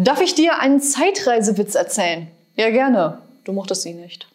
Darf ich dir einen Zeitreisewitz erzählen? Ja, gerne. Du mochtest sie nicht.